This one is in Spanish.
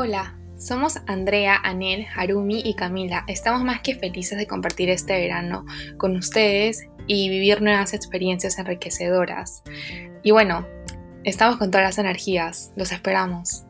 Hola, somos Andrea, Anel, Harumi y Camila. Estamos más que felices de compartir este verano con ustedes y vivir nuevas experiencias enriquecedoras. Y bueno, estamos con todas las energías, los esperamos.